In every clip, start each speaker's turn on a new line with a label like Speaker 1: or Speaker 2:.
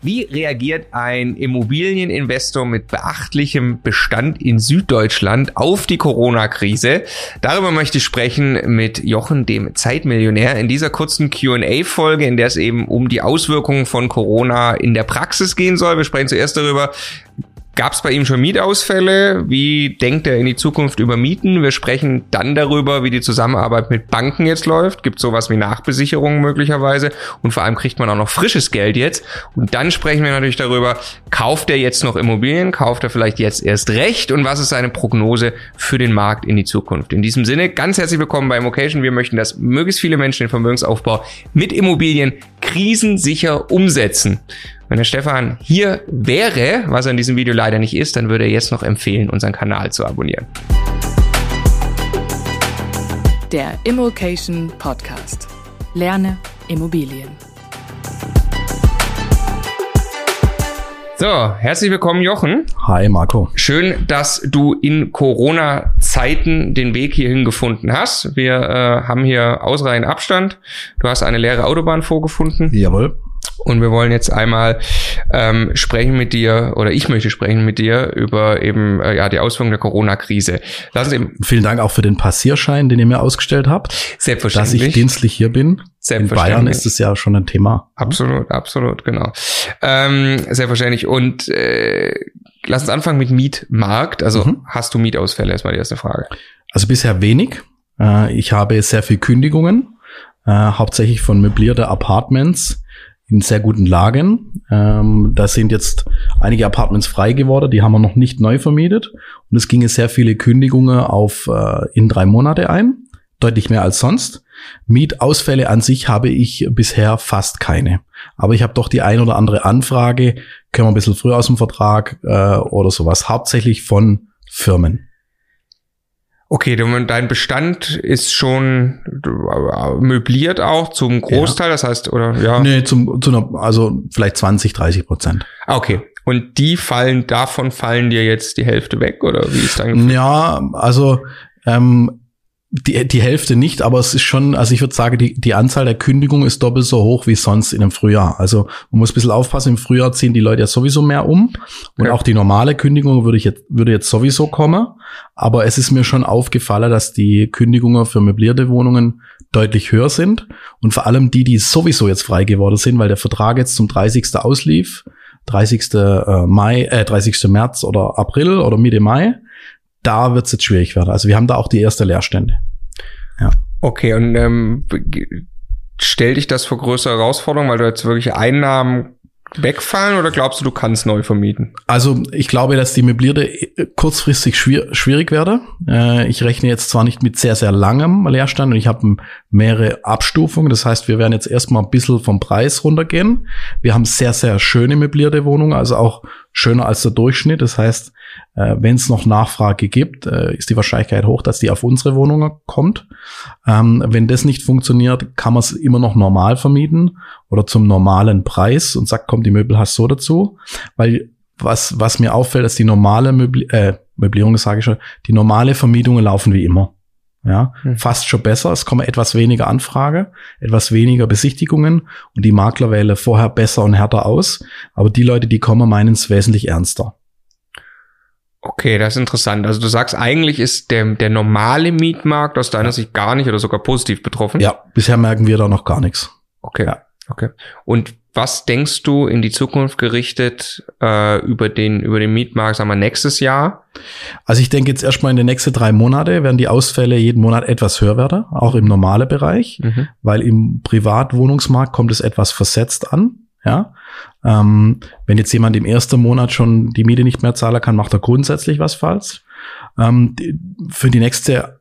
Speaker 1: Wie reagiert ein Immobilieninvestor mit beachtlichem Bestand in Süddeutschland auf die Corona-Krise? Darüber möchte ich sprechen mit Jochen, dem Zeitmillionär, in dieser kurzen QA-Folge, in der es eben um die Auswirkungen von Corona in der Praxis gehen soll. Wir sprechen zuerst darüber, Gab es bei ihm schon Mietausfälle? Wie denkt er in die Zukunft über Mieten? Wir sprechen dann darüber, wie die Zusammenarbeit mit Banken jetzt läuft. Gibt sowas wie Nachbesicherungen möglicherweise? Und vor allem kriegt man auch noch frisches Geld jetzt. Und dann sprechen wir natürlich darüber, kauft er jetzt noch Immobilien? Kauft er vielleicht jetzt erst recht? Und was ist seine Prognose für den Markt in die Zukunft? In diesem Sinne, ganz herzlich willkommen bei Immocation. Wir möchten, dass möglichst viele Menschen den Vermögensaufbau mit Immobilien krisensicher umsetzen. Wenn der Stefan hier wäre, was er in diesem Video leider nicht ist, dann würde er jetzt noch empfehlen, unseren Kanal zu abonnieren.
Speaker 2: Der Immokation Podcast. Lerne Immobilien.
Speaker 1: So, herzlich willkommen, Jochen.
Speaker 3: Hi, Marco.
Speaker 1: Schön, dass du in Corona-Zeiten den Weg hierhin gefunden hast. Wir äh, haben hier ausreichend Abstand. Du hast eine leere Autobahn vorgefunden.
Speaker 3: Jawohl.
Speaker 1: Und wir wollen jetzt einmal ähm, sprechen mit dir, oder ich möchte sprechen mit dir über eben äh, ja die Auswirkungen der Corona-Krise.
Speaker 3: Lass uns eben Vielen Dank auch für den Passierschein, den ihr mir ausgestellt habt.
Speaker 1: Selbstverständlich.
Speaker 3: Dass ich dienstlich hier bin. In Bayern ist es ja schon ein Thema.
Speaker 1: Absolut, absolut, genau. Ähm, selbstverständlich. Und äh, lass uns anfangen mit Mietmarkt. Also mhm. hast du Mietausfälle? Erstmal die erste Frage.
Speaker 3: Also bisher wenig. Äh, ich habe sehr viel Kündigungen, äh, hauptsächlich von möblierte Apartments in sehr guten Lagen. Ähm, da sind jetzt einige Apartments frei geworden, die haben wir noch nicht neu vermietet. Und es gingen sehr viele Kündigungen auf äh, in drei Monate ein, deutlich mehr als sonst. Mietausfälle an sich habe ich bisher fast keine. Aber ich habe doch die ein oder andere Anfrage, können wir ein bisschen früher aus dem Vertrag äh, oder sowas, hauptsächlich von Firmen.
Speaker 1: Okay, dein Bestand ist schon äh, möbliert auch zum Großteil, ja. das heißt, oder
Speaker 3: ja? Nee, zum, zu einer, also vielleicht 20, 30 Prozent.
Speaker 1: Ah, okay. Und die fallen, davon fallen dir jetzt die Hälfte weg, oder wie ist dein
Speaker 3: Ja, also ähm, die, die Hälfte nicht, aber es ist schon, also ich würde sagen, die, die Anzahl der Kündigungen ist doppelt so hoch wie sonst in dem Frühjahr. Also man muss ein bisschen aufpassen, im Frühjahr ziehen die Leute ja sowieso mehr um. Und ja. auch die normale Kündigung würde ich jetzt, würde jetzt sowieso kommen. Aber es ist mir schon aufgefallen, dass die Kündigungen für möblierte Wohnungen deutlich höher sind. Und vor allem die, die sowieso jetzt frei geworden sind, weil der Vertrag jetzt zum 30. auslief, 30. Äh, Mai, äh, 30. März oder April oder Mitte Mai da wird es jetzt schwierig werden. Also wir haben da auch die erste Leerstände.
Speaker 1: Ja. Okay, und ähm, stell dich das vor größere Herausforderungen, weil du jetzt wirklich Einnahmen wegfallen oder glaubst du, du kannst neu vermieten?
Speaker 3: Also ich glaube, dass die Möblierte äh, kurzfristig schwier schwierig werde. Äh, ich rechne jetzt zwar nicht mit sehr, sehr langem Leerstand und ich habe mehrere Abstufungen. Das heißt, wir werden jetzt erstmal ein bisschen vom Preis runtergehen. Wir haben sehr, sehr schöne möblierte Wohnungen, also auch schöner als der Durchschnitt. Das heißt, äh, wenn es noch Nachfrage gibt, äh, ist die Wahrscheinlichkeit hoch, dass die auf unsere Wohnungen kommt. Ähm, wenn das nicht funktioniert, kann man es immer noch normal vermieten oder zum normalen Preis und sagt, kommt die Möbel hast so dazu. Weil was, was mir auffällt, dass die normale Möbli äh, Möblierung, sage ich schon, die normale Vermietungen laufen wie immer. Ja, hm. fast schon besser. Es kommen etwas weniger Anfrage, etwas weniger Besichtigungen und die Makler wählen vorher besser und härter aus. Aber die Leute, die kommen, meinen es wesentlich ernster.
Speaker 1: Okay, das ist interessant. Also du sagst, eigentlich ist der, der normale Mietmarkt aus deiner Sicht gar nicht oder sogar positiv betroffen?
Speaker 3: Ja, bisher merken wir da noch gar nichts.
Speaker 1: Okay, ja. okay. Und was denkst du in die Zukunft gerichtet äh, über den über den Mietmarkt, sagen wir nächstes Jahr?
Speaker 3: Also ich denke jetzt erstmal in den nächsten drei Monate werden die Ausfälle jeden Monat etwas höher werden, auch im normalen Bereich, mhm. weil im Privatwohnungsmarkt kommt es etwas versetzt an. Ja, ähm, wenn jetzt jemand im ersten Monat schon die Miete nicht mehr zahlen kann, macht er grundsätzlich was falsch. Ähm, für die nächste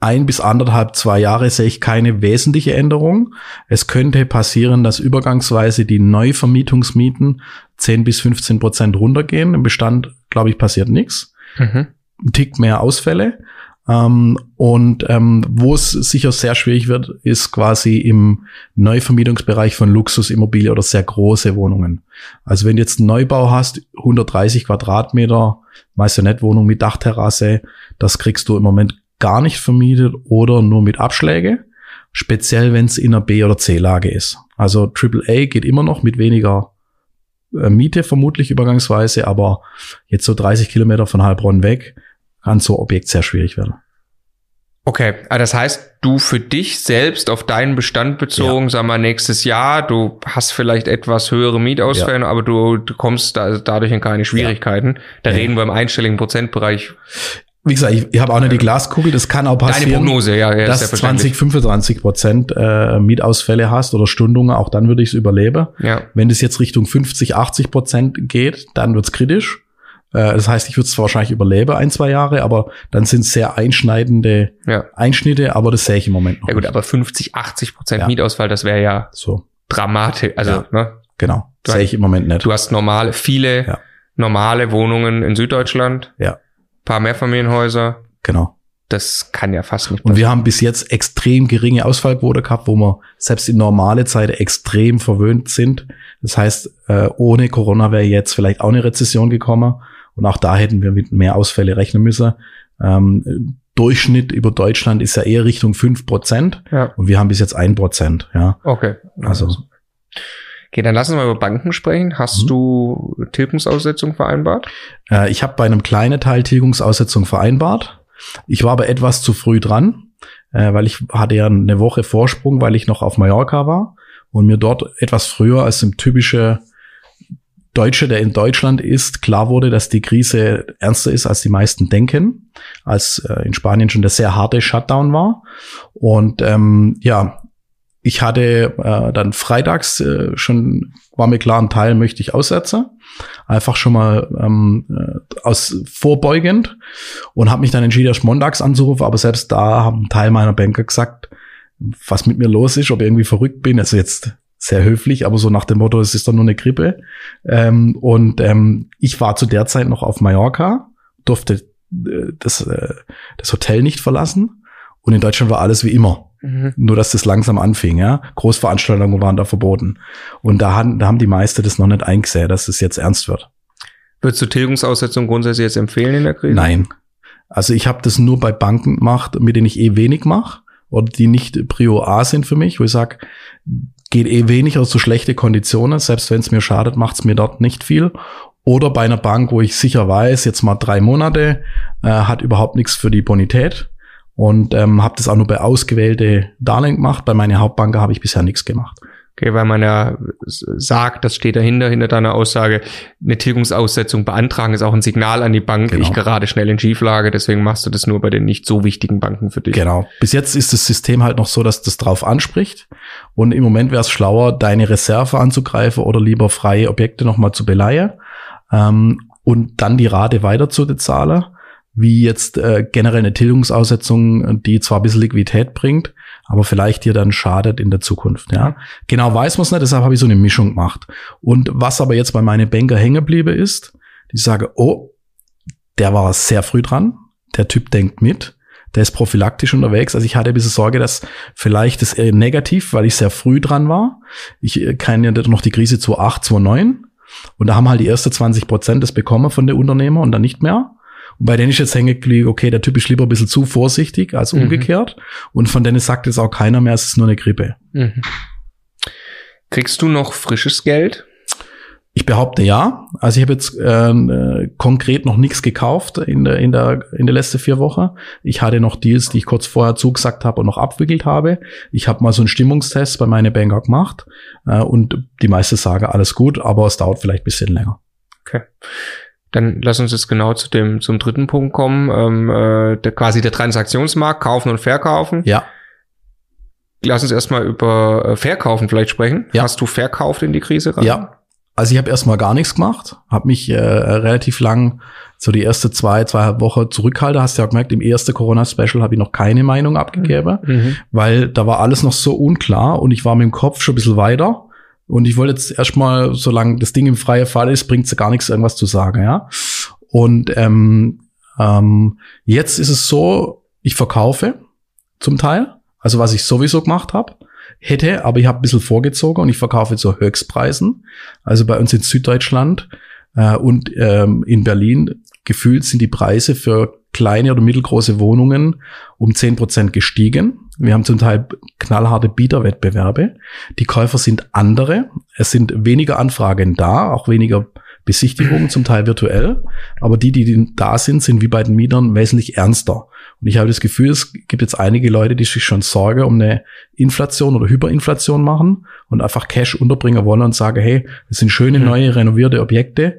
Speaker 3: ein bis anderthalb, zwei Jahre sehe ich keine wesentliche Änderung. Es könnte passieren, dass übergangsweise die Neuvermietungsmieten 10 bis 15 Prozent runtergehen. Im Bestand, glaube ich, passiert nichts. Mhm. Ein Tick mehr Ausfälle. Ähm, und ähm, wo es sicher sehr schwierig wird, ist quasi im Neuvermietungsbereich von Luxusimmobilien oder sehr große Wohnungen. Also wenn du jetzt einen Neubau hast, 130 Quadratmeter, weißt du nicht, Wohnung mit Dachterrasse, das kriegst du im Moment gar nicht vermietet oder nur mit Abschläge. Speziell, wenn es in einer B- oder C-Lage ist. Also AAA geht immer noch mit weniger äh, Miete vermutlich übergangsweise, aber jetzt so 30 Kilometer von Heilbronn weg kann so Objekt sehr schwierig werden.
Speaker 1: Okay, also das heißt, du für dich selbst auf deinen Bestand bezogen, ja. sag mal nächstes Jahr, du hast vielleicht etwas höhere Mietausfälle, ja. aber du, du kommst da, dadurch in keine Schwierigkeiten. Ja. Da reden wir im einstelligen Prozentbereich.
Speaker 3: Wie gesagt, ich, ich habe auch nicht die Glaskugel, das kann auch passieren.
Speaker 1: Deine Prognose, ja, ja
Speaker 3: dass 20, 25 Prozent äh, Mietausfälle hast oder Stundungen, auch dann würde ich es überleben. Ja. Wenn das jetzt Richtung 50, 80 Prozent geht, dann wird's kritisch. Äh, das heißt, ich würde es wahrscheinlich überleben, ein, zwei Jahre, aber dann sind es sehr einschneidende ja. Einschnitte, aber das sehe ich im Moment noch.
Speaker 1: Ja gut, nicht. aber 50, 80 Prozent ja. Mietausfall, das wäre ja so dramatisch. Also, ja. ne?
Speaker 3: Genau, sehe ich im Moment nicht.
Speaker 1: Du hast normale, viele normale Wohnungen in Süddeutschland.
Speaker 3: Ja.
Speaker 1: Paar Mehrfamilienhäuser.
Speaker 3: Genau.
Speaker 1: Das kann ja fast nicht
Speaker 3: passieren. Und wir haben bis jetzt extrem geringe Ausfallquote gehabt, wo wir selbst in normale Zeiten extrem verwöhnt sind. Das heißt, äh, ohne Corona wäre jetzt vielleicht auch eine Rezession gekommen. Und auch da hätten wir mit mehr Ausfälle rechnen müssen. Ähm, Durchschnitt über Deutschland ist ja eher Richtung fünf Prozent. Ja. Und wir haben bis jetzt ein Prozent. Ja.
Speaker 1: Okay. Also. Okay, dann lass uns mal über Banken sprechen. Hast mhm. du Tilgungsaussetzung vereinbart?
Speaker 3: Äh, ich habe bei einem kleinen Teil Tilgungsaussetzung vereinbart. Ich war aber etwas zu früh dran, äh, weil ich hatte ja eine Woche Vorsprung, weil ich noch auf Mallorca war und mir dort etwas früher als im typische Deutsche, der in Deutschland ist, klar wurde, dass die Krise ernster ist, als die meisten denken, als äh, in Spanien schon der sehr harte Shutdown war. Und ähm, ja, ich hatte äh, dann freitags äh, schon, war mir klar, ein Teil möchte ich aussetzen. Einfach schon mal ähm, äh, aus vorbeugend und habe mich dann entschieden, erst montags anzurufen. Aber selbst da haben Teil meiner Banker gesagt, was mit mir los ist, ob ich irgendwie verrückt bin. Also jetzt sehr höflich, aber so nach dem Motto, es ist doch nur eine Grippe. Ähm, und ähm, ich war zu der Zeit noch auf Mallorca, durfte äh, das, äh, das Hotel nicht verlassen. Und in Deutschland war alles wie immer. Mhm. Nur, dass das langsam anfing, ja. Großveranstaltungen waren da verboten. Und da haben, da haben die meisten das noch nicht eingesehen, dass es jetzt ernst wird.
Speaker 1: Würdest du Tilgungsaussetzung grundsätzlich jetzt empfehlen in der Krise?
Speaker 3: Nein. Also ich habe das nur bei Banken gemacht, mit denen ich eh wenig mache oder die nicht Prio A sind für mich, wo ich sage, geht eh wenig aus so schlechte Konditionen. Selbst wenn es mir schadet, macht es mir dort nicht viel. Oder bei einer Bank, wo ich sicher weiß, jetzt mal drei Monate, äh, hat überhaupt nichts für die Bonität. Und ähm, habe das auch nur bei ausgewählte Darlehen gemacht. Bei meiner Hauptbank habe ich bisher nichts gemacht.
Speaker 1: Okay, weil man ja sagt, das steht dahinter, hinter deiner Aussage, eine Tilgungsaussetzung beantragen ist auch ein Signal an die Bank, genau. ich gerade schnell in Schieflage, deswegen machst du das nur bei den nicht so wichtigen Banken für dich.
Speaker 3: Genau. Bis jetzt ist das System halt noch so, dass das drauf anspricht. Und im Moment wäre es schlauer, deine Reserve anzugreifen oder lieber freie Objekte nochmal zu beleihen ähm, und dann die Rate weiter zu bezahlen wie jetzt äh, generell eine Tilgungsaussetzung, die zwar ein bisschen Liquidität bringt, aber vielleicht dir dann schadet in der Zukunft. Ja, genau weiß man es nicht, deshalb habe ich so eine Mischung gemacht. Und was aber jetzt bei meinen Banker hängen geblieben ist, die sage, oh, der war sehr früh dran, der Typ denkt mit, der ist prophylaktisch unterwegs. Also ich hatte ein bisschen Sorge, dass vielleicht das eher negativ, weil ich sehr früh dran war. Ich äh, kenne ja noch die Krise 2008, 2009 und da haben halt die erste 20 Prozent das bekommen von den Unternehmer und dann nicht mehr. Und bei denen ist jetzt hängen geblieben, okay, der Typ ist lieber ein bisschen zu vorsichtig als mhm. umgekehrt. Mhm. Und von denen sagt jetzt auch keiner mehr, es ist nur eine Grippe. Mhm.
Speaker 1: Kriegst du noch frisches Geld?
Speaker 3: Ich behaupte ja. Also ich habe jetzt ähm, äh, konkret noch nichts gekauft in der in der in der letzten vier Wochen. Ich hatte noch Deals, die ich kurz vorher zugesagt habe und noch abwickelt habe. Ich habe mal so einen Stimmungstest bei meiner Banker gemacht äh, und die meisten sagen alles gut, aber es dauert vielleicht bisschen länger.
Speaker 1: Okay. Dann lass uns jetzt genau zu dem zum dritten Punkt kommen, ähm, äh, der, quasi der Transaktionsmarkt, kaufen und verkaufen.
Speaker 3: Ja.
Speaker 1: Lass uns erstmal über äh, Verkaufen vielleicht sprechen.
Speaker 3: Ja.
Speaker 1: Hast du verkauft in die Krise
Speaker 3: rein? Ja. Also ich habe erstmal gar nichts gemacht, habe mich äh, relativ lang, so die erste zwei, zweieinhalb Wochen zurückhalten. Hast du ja gemerkt, im ersten Corona-Special habe ich noch keine Meinung abgegeben, mhm. weil da war alles noch so unklar und ich war mit dem Kopf schon ein bisschen weiter. Und ich wollte jetzt erstmal, solange das Ding im freien Fall ist, bringt es gar nichts, irgendwas zu sagen, ja. Und ähm, ähm, jetzt ist es so, ich verkaufe zum Teil, also was ich sowieso gemacht habe, hätte, aber ich habe ein bisschen vorgezogen und ich verkaufe zu Höchstpreisen. Also bei uns in Süddeutschland äh, und ähm, in Berlin gefühlt sind die Preise für kleine oder mittelgroße Wohnungen um zehn Prozent gestiegen. Wir haben zum Teil knallharte Bieterwettbewerbe. Die Käufer sind andere. es sind weniger Anfragen da, auch weniger Besichtigungen, zum Teil virtuell. Aber die, die da sind, sind wie bei den Mietern wesentlich ernster. Und ich habe das Gefühl, es gibt jetzt einige Leute, die sich schon Sorge um eine Inflation oder Hyperinflation machen und einfach Cash unterbringen wollen und sagen, hey, das sind schöne, mhm. neue, renovierte Objekte,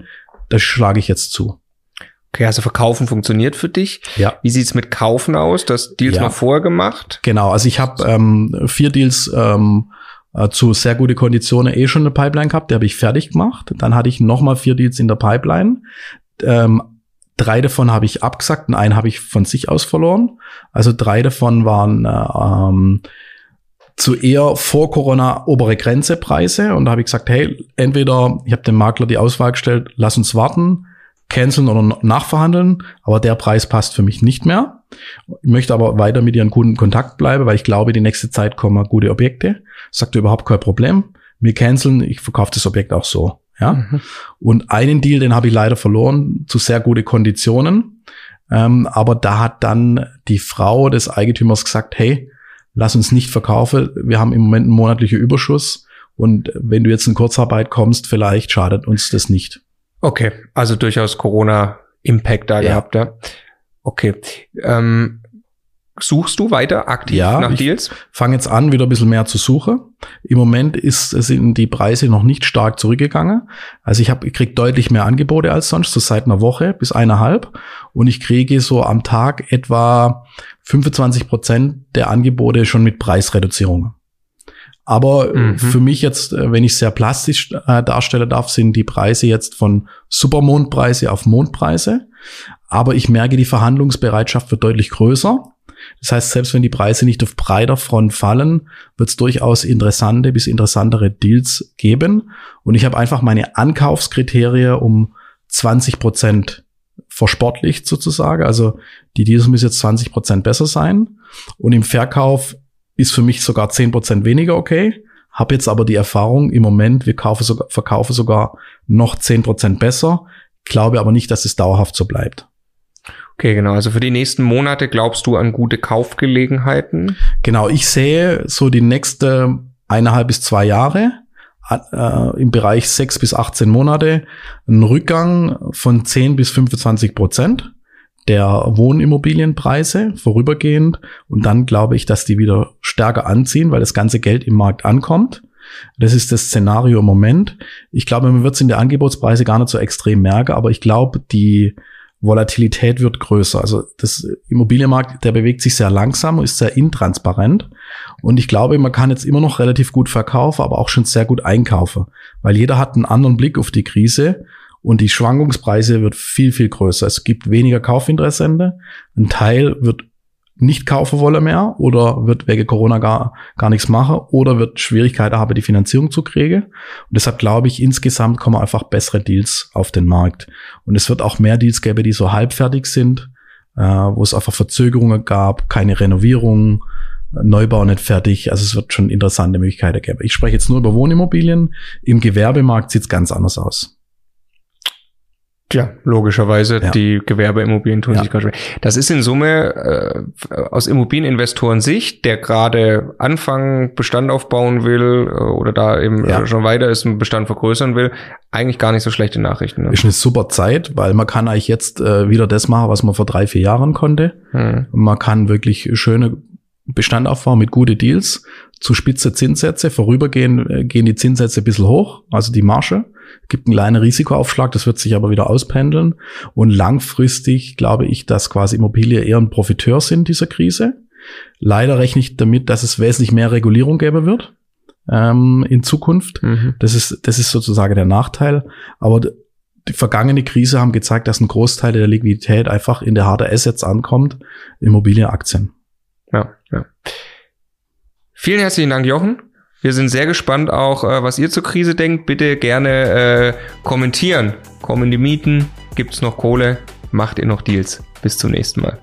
Speaker 3: das schlage ich jetzt zu.
Speaker 1: Okay, also Verkaufen funktioniert für dich.
Speaker 3: Ja.
Speaker 1: Wie sieht's mit Kaufen aus? Das Deals ja. noch vorher gemacht?
Speaker 3: Genau, also ich habe ähm, vier Deals ähm, äh, zu sehr gute Konditionen eh schon eine Pipeline gehabt, die habe ich fertig gemacht. Dann hatte ich nochmal vier Deals in der Pipeline. Ähm, drei davon habe ich abgesagt und einen habe ich von sich aus verloren. Also drei davon waren äh, ähm, zu eher vor Corona obere Grenze Preise und da habe ich gesagt, hey, entweder ich habe dem Makler die Auswahl gestellt, lass uns warten, canceln oder nachverhandeln, aber der Preis passt für mich nicht mehr. Ich möchte aber weiter mit ihren Kunden in Kontakt bleiben, weil ich glaube, die nächste Zeit kommen gute Objekte. Sagt überhaupt kein Problem. Wir canceln, ich verkaufe das Objekt auch so. Ja. Mhm. Und einen Deal, den habe ich leider verloren, zu sehr gute Konditionen. Ähm, aber da hat dann die Frau des Eigentümers gesagt, hey, lass uns nicht verkaufen. Wir haben im Moment einen monatlichen Überschuss. Und wenn du jetzt in Kurzarbeit kommst, vielleicht schadet uns das nicht.
Speaker 1: Okay, also durchaus Corona-Impact da ja. gehabt, ja. Okay. Ähm, suchst du weiter aktiv
Speaker 3: ja, nach Deals? Fange jetzt an, wieder ein bisschen mehr zu suchen. Im Moment ist, sind die Preise noch nicht stark zurückgegangen. Also ich habe, ich krieg deutlich mehr Angebote als sonst, so seit einer Woche bis eineinhalb. Und ich kriege so am Tag etwa 25 Prozent der Angebote schon mit Preisreduzierungen. Aber äh, mhm. für mich jetzt, äh, wenn ich sehr plastisch äh, darstellen darf, sind die Preise jetzt von Supermondpreise auf Mondpreise. Aber ich merke, die Verhandlungsbereitschaft wird deutlich größer. Das heißt, selbst wenn die Preise nicht auf breiter Front fallen, wird es durchaus interessante bis interessantere Deals geben. Und ich habe einfach meine Ankaufskriterien um 20 Prozent versportlicht sozusagen. Also die Deals müssen jetzt 20 Prozent besser sein. Und im Verkauf ist für mich sogar zehn Prozent weniger okay. Habe jetzt aber die Erfahrung im Moment, wir kaufen sogar, verkaufen sogar noch zehn Prozent besser. Glaube aber nicht, dass es dauerhaft so bleibt.
Speaker 1: Okay, genau. Also für die nächsten Monate glaubst du an gute Kaufgelegenheiten?
Speaker 3: Genau, ich sehe so die nächste eineinhalb bis zwei Jahre äh, im Bereich sechs bis 18 Monate einen Rückgang von 10 bis 25 Prozent der Wohnimmobilienpreise vorübergehend und dann glaube ich, dass die wieder stärker anziehen, weil das ganze Geld im Markt ankommt. Das ist das Szenario im Moment. Ich glaube, man wird es in der Angebotspreise gar nicht so extrem merken, aber ich glaube, die Volatilität wird größer. Also das Immobilienmarkt, der bewegt sich sehr langsam und ist sehr intransparent. Und ich glaube, man kann jetzt immer noch relativ gut verkaufen, aber auch schon sehr gut einkaufen, weil jeder hat einen anderen Blick auf die Krise und die Schwankungspreise wird viel, viel größer. Es gibt weniger Kaufinteressente. Ein Teil wird nicht kaufen wollen mehr oder wird wegen Corona gar, gar nichts machen oder wird Schwierigkeiten haben, die Finanzierung zu kriegen. Und deshalb glaube ich, insgesamt kommen einfach bessere Deals auf den Markt. Und es wird auch mehr Deals geben, die so halbfertig sind, äh, wo es einfach Verzögerungen gab, keine Renovierung, Neubau nicht fertig. Also es wird schon interessante Möglichkeiten geben. Ich spreche jetzt nur über Wohnimmobilien. Im Gewerbemarkt sieht es ganz anders aus.
Speaker 1: Ja, logischerweise. Ja. Die Gewerbeimmobilien tun ja. sich gerade schwer. Das ist in Summe äh, aus Immobilieninvestoren Sicht, der gerade anfangen, Bestand aufbauen will äh, oder da eben ja. schon weiter ist, einen Bestand vergrößern will, eigentlich gar nicht so schlechte Nachrichten.
Speaker 3: Ne? Ist eine super Zeit, weil man kann eigentlich jetzt äh, wieder das machen, was man vor drei, vier Jahren konnte. Hm. Man kann wirklich schöne Bestand aufbauen mit gute Deals zu spitze Zinssätze. Vorübergehend äh, gehen die Zinssätze ein bisschen hoch, also die Marge. Gibt einen kleinen Risikoaufschlag, das wird sich aber wieder auspendeln. Und langfristig glaube ich, dass quasi Immobilien eher ein Profiteur sind dieser Krise. Leider rechne ich damit, dass es wesentlich mehr Regulierung geben wird ähm, in Zukunft. Mhm. Das ist das ist sozusagen der Nachteil. Aber die vergangene Krise haben gezeigt, dass ein Großteil der Liquidität einfach in der harten Assets ankommt, Immobilienaktien.
Speaker 1: Ja, ja. Vielen herzlichen Dank, Jochen. Wir sind sehr gespannt auch, äh, was ihr zur Krise denkt. Bitte gerne äh, kommentieren. Kommen die Mieten? Gibt's noch Kohle? Macht ihr noch Deals? Bis zum nächsten Mal.